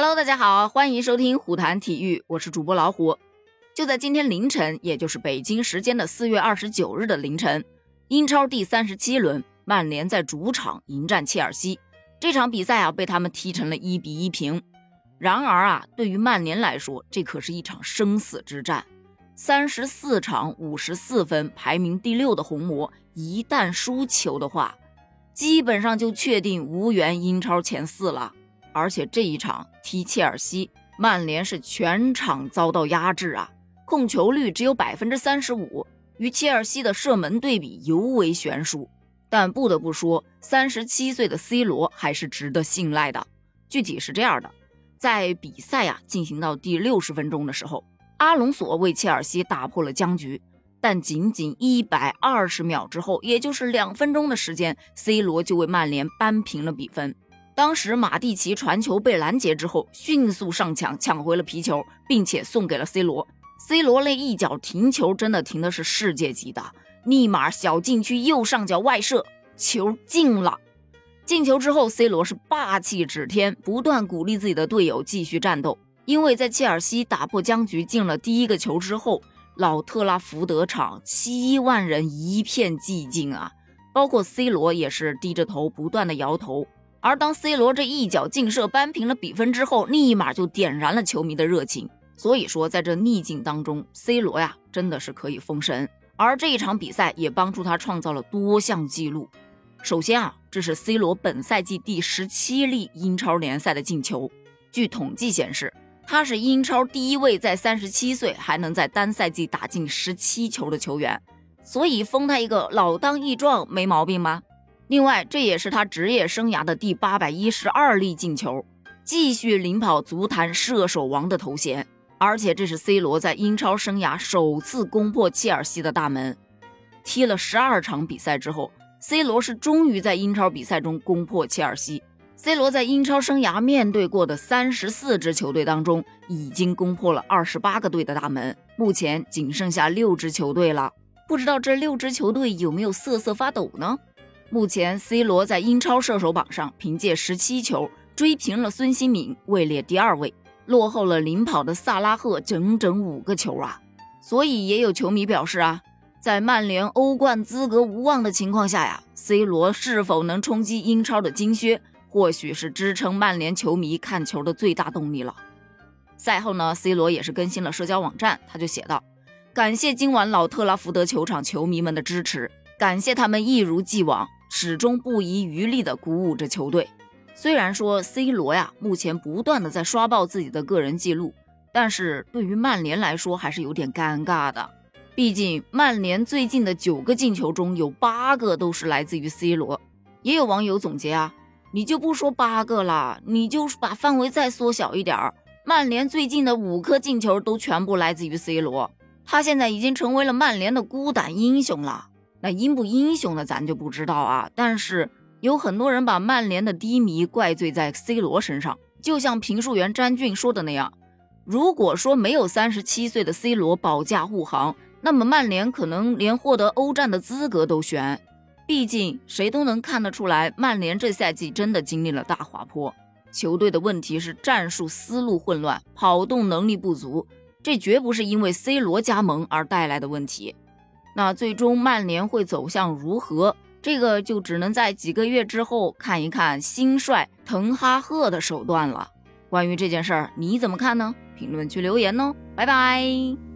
Hello，大家好，欢迎收听虎谈体育，我是主播老虎。就在今天凌晨，也就是北京时间的四月二十九日的凌晨，英超第三十七轮，曼联在主场迎战切尔西。这场比赛啊，被他们踢成了一比一平。然而啊，对于曼联来说，这可是一场生死之战。三十四场五十四分，排名第六的红魔，一旦输球的话，基本上就确定无缘英超前四了。而且这一场踢切尔西，曼联是全场遭到压制啊，控球率只有百分之三十五，与切尔西的射门对比尤为悬殊。但不得不说，三十七岁的 C 罗还是值得信赖的。具体是这样的，在比赛呀进行到第六十分钟的时候，阿隆索为切尔西打破了僵局，但仅仅一百二十秒之后，也就是两分钟的时间，C 罗就为曼联扳平了比分。当时马蒂奇传球被拦截之后，迅速上抢抢回了皮球，并且送给了 C 罗。C 罗那一脚停球真的停的是世界级的，立马小禁区右上角外射，球进了。进球之后，C 罗是霸气指天，不断鼓励自己的队友继续战斗。因为在切尔西打破僵局进了第一个球之后，老特拉福德场七万人一片寂静啊，包括 C 罗也是低着头不断的摇头。而当 C 罗这一脚劲射扳平了比分之后，立马就点燃了球迷的热情。所以说，在这逆境当中，C 罗呀真的是可以封神。而这一场比赛也帮助他创造了多项纪录。首先啊，这是 C 罗本赛季第十七粒英超联赛的进球。据统计显示，他是英超第一位在三十七岁还能在单赛季打进十七球的球员。所以封他一个老当益壮没毛病吗？另外，这也是他职业生涯的第八百一十二粒进球，继续领跑足坛射手王的头衔。而且，这是 C 罗在英超生涯首次攻破切尔西的大门。踢了十二场比赛之后，C 罗是终于在英超比赛中攻破切尔西。C 罗在英超生涯面对过的三十四支球队当中，已经攻破了二十八个队的大门，目前仅剩下六支球队了。不知道这六支球队有没有瑟瑟发抖呢？目前，C 罗在英超射手榜上凭借十七球追平了孙兴敏，位列第二位，落后了领跑的萨拉赫整整五个球啊！所以也有球迷表示啊，在曼联欧冠资格无望的情况下呀，C 罗是否能冲击英超的金靴，或许是支撑曼联球迷看球的最大动力了。赛后呢，C 罗也是更新了社交网站，他就写道：“感谢今晚老特拉福德球场球迷们的支持，感谢他们一如既往。”始终不遗余力地鼓舞着球队。虽然说 C 罗呀，目前不断的在刷爆自己的个人记录，但是对于曼联来说还是有点尴尬的。毕竟曼联最近的九个进球中有八个都是来自于 C 罗。也有网友总结啊，你就不说八个了，你就把范围再缩小一点儿，曼联最近的五颗进球都全部来自于 C 罗，他现在已经成为了曼联的孤胆英雄了。那英不英雄的咱就不知道啊，但是有很多人把曼联的低迷怪罪在 C 罗身上，就像评述员詹俊说的那样，如果说没有三十七岁的 C 罗保驾护航，那么曼联可能连获得欧战的资格都悬。毕竟谁都能看得出来，曼联这赛季真的经历了大滑坡，球队的问题是战术思路混乱，跑动能力不足，这绝不是因为 C 罗加盟而带来的问题。那最终曼联会走向如何？这个就只能在几个月之后看一看新帅滕哈赫的手段了。关于这件事儿，你怎么看呢？评论区留言哦，拜拜。